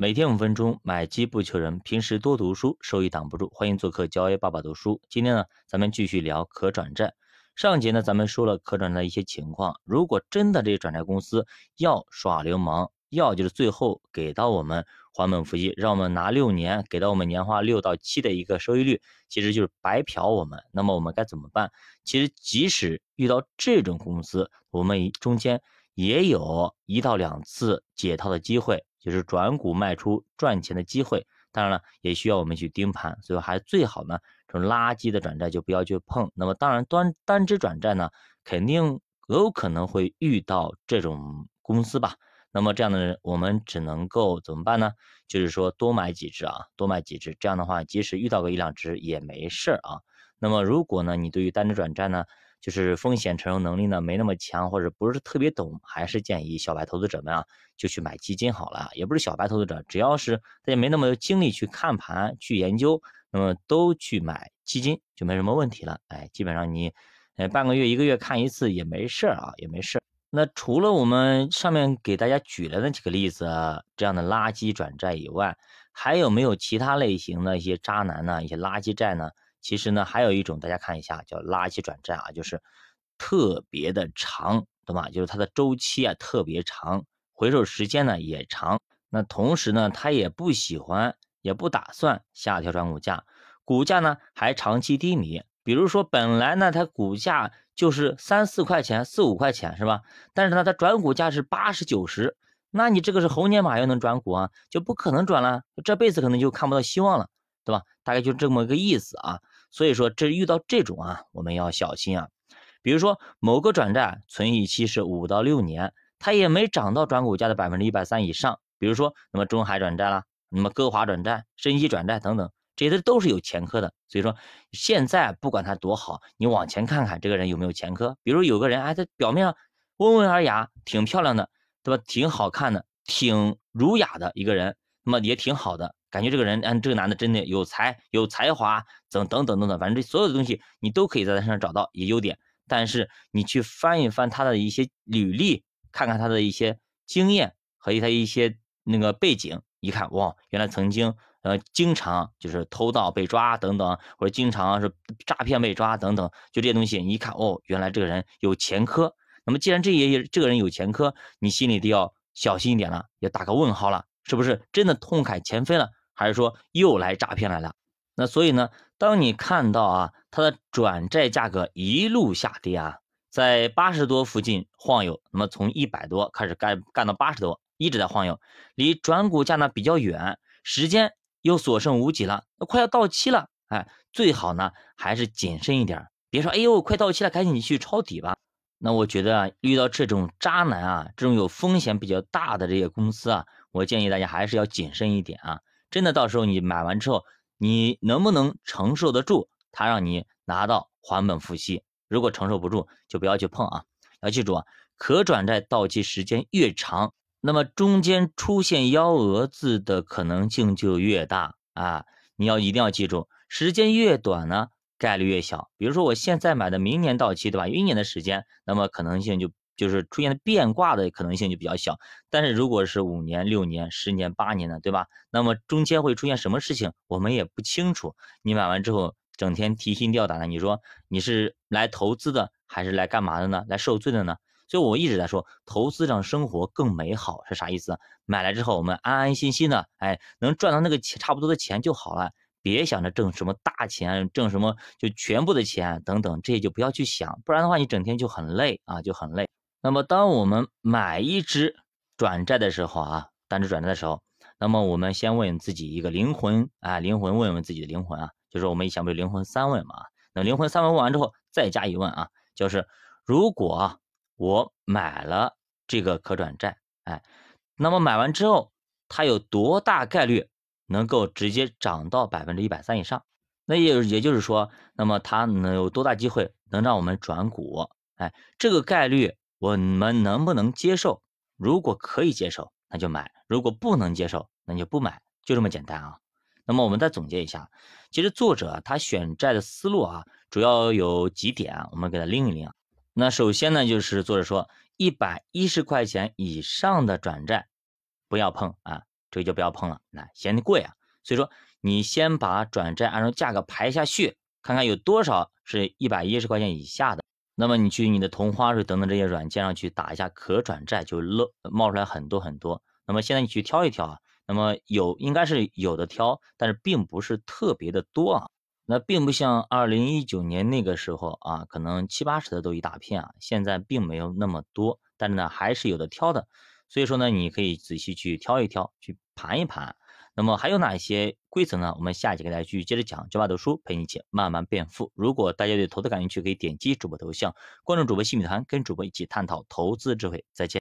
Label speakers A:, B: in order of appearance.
A: 每天五分钟，买机不求人。平时多读书，收益挡不住。欢迎做客交 A 爸爸读书。今天呢，咱们继续聊可转债。上节呢，咱们说了可转债一些情况。如果真的这些转债公司要耍流氓，要就是最后给到我们还本付息，让我们拿六年，给到我们年化六到七的一个收益率，其实就是白嫖我们。那么我们该怎么办？其实即使遇到这种公司，我们中间也有一到两次解套的机会。就是转股卖出赚钱的机会，当然了，也需要我们去盯盘，所以还最好呢，这种垃圾的转债就不要去碰。那么当然，单单只转债呢，肯定有可能会遇到这种公司吧。那么这样的人，我们只能够怎么办呢？就是说多买几只啊，多买几只，这样的话，即使遇到个一两只也没事啊。那么如果呢，你对于单只转债呢？就是风险承受能力呢没那么强，或者不是特别懂，还是建议小白投资者们啊，就去买基金好了。也不是小白投资者，只要是大家没那么多精力去看盘、去研究，那么都去买基金就没什么问题了。哎，基本上你，呃，半个月、一个月看一次也没事啊，也没事。那除了我们上面给大家举了那几个例子这样的垃圾转债以外，还有没有其他类型的一些渣男呢？一些垃圾债呢？其实呢，还有一种，大家看一下，叫垃圾转债啊，就是特别的长，懂吗？就是它的周期啊特别长，回收时间呢也长。那同时呢，他也不喜欢，也不打算下调转股价，股价呢还长期低迷。比如说，本来呢它股价就是三四块钱、四五块钱，是吧？但是呢，它转股价是八十九十，那你这个是猴年马月能转股啊？就不可能转了，这辈子可能就看不到希望了，对吧？大概就这么个意思啊。所以说，这遇到这种啊，我们要小心啊。比如说，某个转债存续期是五到六年，它也没涨到转股价的百分之一百三以上。比如说，那么中海转债啦，那么歌华转债、申息转债等等，这些都是有前科的。所以说，现在不管它多好，你往前看看这个人有没有前科。比如有个人，哎，他表面上温文尔雅，挺漂亮的，对吧？挺好看的，挺儒雅的一个人，那么也挺好的。感觉这个人，嗯，这个男的真的有才有才华，等等等等等，反正这所有的东西你都可以在他身上找到一些优点。但是你去翻一翻他的一些履历，看看他的一些经验和他一些那个背景，一看哇，原来曾经呃经常就是偷盗被抓等等，或者经常是诈骗被抓等等，就这些东西，你一看哦，原来这个人有前科。那么既然这也这个人有前科，你心里都要小心一点了，要打个问号了，是不是真的痛改前非了？还是说又来诈骗来了？那所以呢，当你看到啊，它的转债价格一路下跌啊，在八十多附近晃悠，那么从一百多开始干干到八十多，一直在晃悠，离转股价呢比较远，时间又所剩无几了，快要到期了，哎，最好呢还是谨慎一点，别说哎呦快到期了，赶紧去抄底吧。那我觉得啊，遇到这种渣男啊，这种有风险比较大的这些公司啊，我建议大家还是要谨慎一点啊。真的到时候你买完之后，你能不能承受得住？他让你拿到还本付息，如果承受不住，就不要去碰啊！要记住啊，可转债到期时间越长，那么中间出现幺蛾子的可能性就越大啊！你要一定要记住，时间越短呢，概率越小。比如说我现在买的，明年到期，对吧？一年的时间，那么可能性就。就是出现的变卦的可能性就比较小，但是如果是五年、六年、十年、八年的，对吧？那么中间会出现什么事情，我们也不清楚。你买完之后整天提心吊胆的，你说你是来投资的还是来干嘛的呢？来受罪的呢？所以我一直在说，投资让生活更美好是啥意思？买来之后我们安安心心的，哎，能赚到那个钱差不多的钱就好了，别想着挣什么大钱，挣什么就全部的钱等等，这些就不要去想，不然的话你整天就很累啊，就很累。那么，当我们买一只转债的时候啊，单只转债的时候，那么我们先问自己一个灵魂啊，灵魂问问自己的灵魂啊，就是我们以前不是灵魂三问嘛？那灵魂三问问完之后，再加一问啊，就是如果我买了这个可转债，哎，那么买完之后，它有多大概率能够直接涨到百分之一百三以上？那也也就是说，那么它能有多大机会能让我们转股？哎，这个概率。我们能不能接受？如果可以接受，那就买；如果不能接受，那就不买，就这么简单啊。那么我们再总结一下，其实作者他选债的思路啊，主要有几点啊，我们给他拎一拎。那首先呢，就是作者说，一百一十块钱以上的转债不要碰啊，这个就不要碰了，那嫌贵啊。所以说，你先把转债按照价格排一下序，看看有多少是一百一十块钱以下的。那么你去你的同花顺等等这些软件上去打一下可转债，就露冒出来很多很多。那么现在你去挑一挑啊，那么有应该是有的挑，但是并不是特别的多啊。那并不像二零一九年那个时候啊，可能七八十的都一大片啊，现在并没有那么多，但是呢还是有的挑的。所以说呢，你可以仔细去挑一挑，去盘一盘。那么还有哪些规则呢？我们下节给大家继续接着讲。九把读书陪你一起慢慢变富。如果大家对投资感兴趣，可以点击主播头像，关注主播细米团，跟主播一起探讨投资智慧。再见。